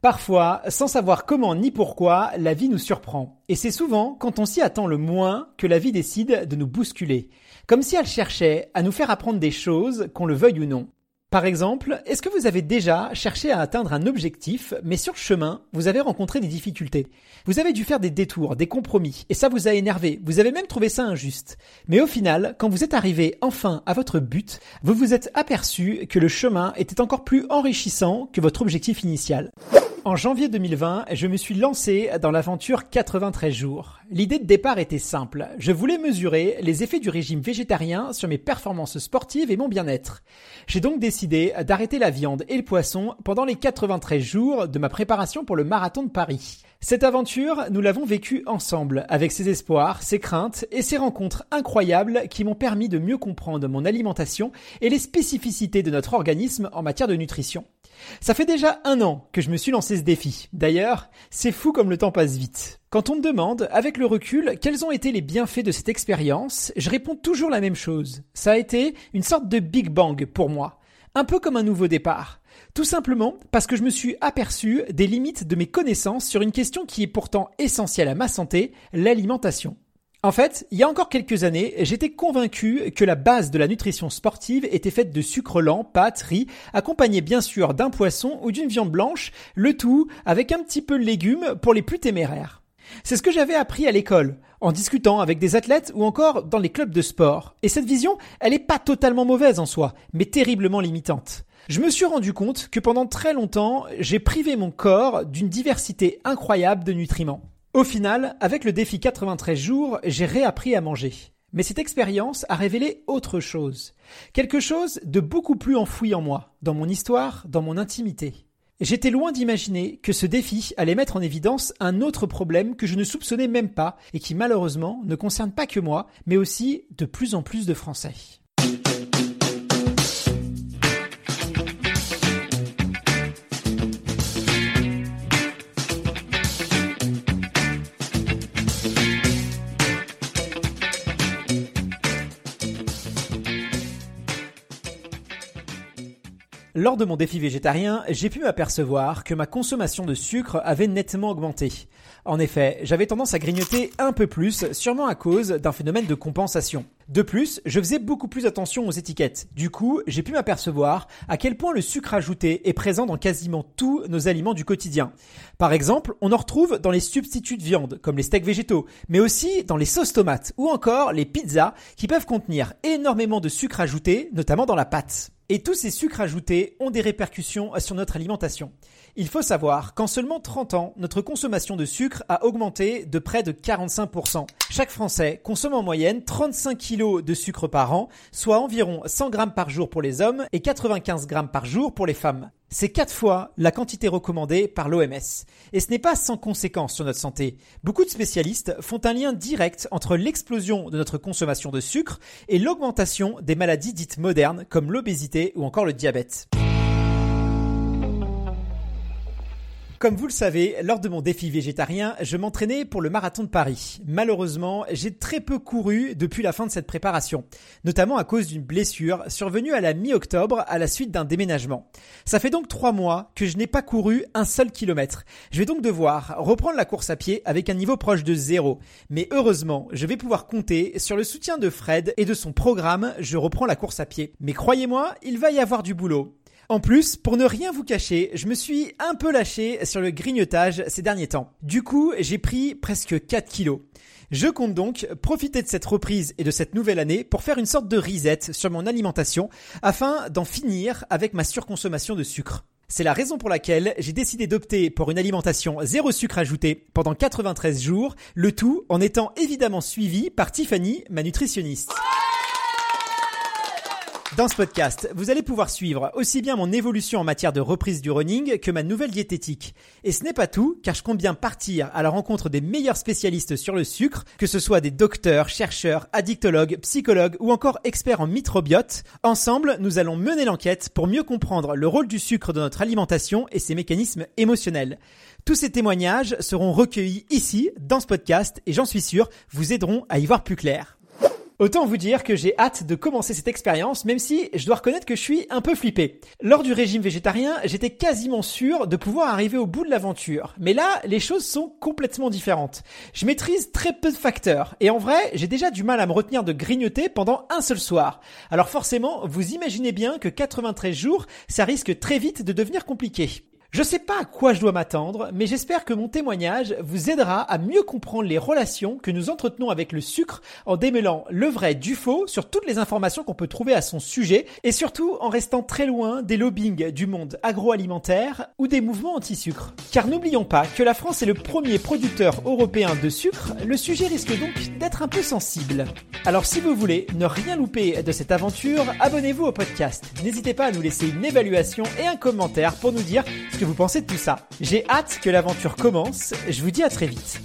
Parfois, sans savoir comment ni pourquoi, la vie nous surprend. Et c'est souvent quand on s'y attend le moins que la vie décide de nous bousculer. Comme si elle cherchait à nous faire apprendre des choses, qu'on le veuille ou non. Par exemple, est-ce que vous avez déjà cherché à atteindre un objectif, mais sur le chemin, vous avez rencontré des difficultés? Vous avez dû faire des détours, des compromis, et ça vous a énervé, vous avez même trouvé ça injuste. Mais au final, quand vous êtes arrivé enfin à votre but, vous vous êtes aperçu que le chemin était encore plus enrichissant que votre objectif initial. En janvier 2020, je me suis lancé dans l'aventure 93 jours. L'idée de départ était simple. Je voulais mesurer les effets du régime végétarien sur mes performances sportives et mon bien-être. J'ai donc décidé d'arrêter la viande et le poisson pendant les 93 jours de ma préparation pour le marathon de Paris. Cette aventure, nous l'avons vécue ensemble, avec ses espoirs, ses craintes et ses rencontres incroyables qui m'ont permis de mieux comprendre mon alimentation et les spécificités de notre organisme en matière de nutrition. Ça fait déjà un an que je me suis lancé ce défi. D'ailleurs, c'est fou comme le temps passe vite. Quand on me demande, avec le recul, quels ont été les bienfaits de cette expérience, je réponds toujours la même chose. Ça a été une sorte de Big Bang pour moi. Un peu comme un nouveau départ. Tout simplement parce que je me suis aperçu des limites de mes connaissances sur une question qui est pourtant essentielle à ma santé, l'alimentation. En fait, il y a encore quelques années, j'étais convaincu que la base de la nutrition sportive était faite de sucre lent, pâtes, riz, accompagné bien sûr d'un poisson ou d'une viande blanche, le tout avec un petit peu de légumes pour les plus téméraires. C'est ce que j'avais appris à l'école, en discutant avec des athlètes ou encore dans les clubs de sport. Et cette vision, elle n'est pas totalement mauvaise en soi, mais terriblement limitante. Je me suis rendu compte que pendant très longtemps, j'ai privé mon corps d'une diversité incroyable de nutriments. Au final, avec le défi 93 jours, j'ai réappris à manger. Mais cette expérience a révélé autre chose. Quelque chose de beaucoup plus enfoui en moi, dans mon histoire, dans mon intimité. J'étais loin d'imaginer que ce défi allait mettre en évidence un autre problème que je ne soupçonnais même pas et qui malheureusement ne concerne pas que moi, mais aussi de plus en plus de Français. Lors de mon défi végétarien, j'ai pu m'apercevoir que ma consommation de sucre avait nettement augmenté. En effet, j'avais tendance à grignoter un peu plus, sûrement à cause d'un phénomène de compensation. De plus, je faisais beaucoup plus attention aux étiquettes. Du coup, j'ai pu m'apercevoir à quel point le sucre ajouté est présent dans quasiment tous nos aliments du quotidien. Par exemple, on en retrouve dans les substituts de viande, comme les steaks végétaux, mais aussi dans les sauces tomates ou encore les pizzas qui peuvent contenir énormément de sucre ajouté, notamment dans la pâte. Et tous ces sucres ajoutés ont des répercussions sur notre alimentation. Il faut savoir qu'en seulement 30 ans, notre consommation de sucre a augmenté de près de 45%. Chaque Français consomme en moyenne 35 kg de sucre par an, soit environ 100 grammes par jour pour les hommes et 95 grammes par jour pour les femmes. C'est quatre fois la quantité recommandée par l'OMS. Et ce n'est pas sans conséquence sur notre santé. Beaucoup de spécialistes font un lien direct entre l'explosion de notre consommation de sucre et l'augmentation des maladies dites modernes comme l'obésité ou encore le diabète. Comme vous le savez, lors de mon défi végétarien, je m'entraînais pour le marathon de Paris. Malheureusement, j'ai très peu couru depuis la fin de cette préparation, notamment à cause d'une blessure survenue à la mi-octobre à la suite d'un déménagement. Ça fait donc trois mois que je n'ai pas couru un seul kilomètre. Je vais donc devoir reprendre la course à pied avec un niveau proche de zéro. Mais heureusement, je vais pouvoir compter sur le soutien de Fred et de son programme Je reprends la course à pied. Mais croyez-moi, il va y avoir du boulot. En plus, pour ne rien vous cacher, je me suis un peu lâché sur le grignotage ces derniers temps. Du coup, j'ai pris presque 4 kilos. Je compte donc profiter de cette reprise et de cette nouvelle année pour faire une sorte de reset sur mon alimentation afin d'en finir avec ma surconsommation de sucre. C'est la raison pour laquelle j'ai décidé d'opter pour une alimentation zéro sucre ajouté pendant 93 jours, le tout en étant évidemment suivi par Tiffany, ma nutritionniste. Dans ce podcast, vous allez pouvoir suivre aussi bien mon évolution en matière de reprise du running que ma nouvelle diététique. Et ce n'est pas tout, car je compte bien partir à la rencontre des meilleurs spécialistes sur le sucre, que ce soit des docteurs, chercheurs, addictologues, psychologues ou encore experts en microbiote. Ensemble, nous allons mener l'enquête pour mieux comprendre le rôle du sucre dans notre alimentation et ses mécanismes émotionnels. Tous ces témoignages seront recueillis ici, dans ce podcast, et j'en suis sûr, vous aideront à y voir plus clair. Autant vous dire que j'ai hâte de commencer cette expérience, même si je dois reconnaître que je suis un peu flippé. Lors du régime végétarien, j'étais quasiment sûr de pouvoir arriver au bout de l'aventure. Mais là, les choses sont complètement différentes. Je maîtrise très peu de facteurs, et en vrai, j'ai déjà du mal à me retenir de grignoter pendant un seul soir. Alors forcément, vous imaginez bien que 93 jours, ça risque très vite de devenir compliqué. Je sais pas à quoi je dois m'attendre, mais j'espère que mon témoignage vous aidera à mieux comprendre les relations que nous entretenons avec le sucre en démêlant le vrai du faux sur toutes les informations qu'on peut trouver à son sujet et surtout en restant très loin des lobbying du monde agroalimentaire ou des mouvements anti-sucre. Car n'oublions pas que la France est le premier producteur européen de sucre, le sujet risque donc d'être un peu sensible. Alors si vous voulez ne rien louper de cette aventure, abonnez-vous au podcast. N'hésitez pas à nous laisser une évaluation et un commentaire pour nous dire que vous pensez de tout ça. J'ai hâte que l'aventure commence. Je vous dis à très vite.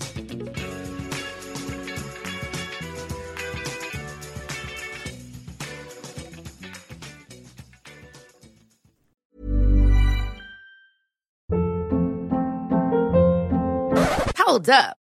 Hold up.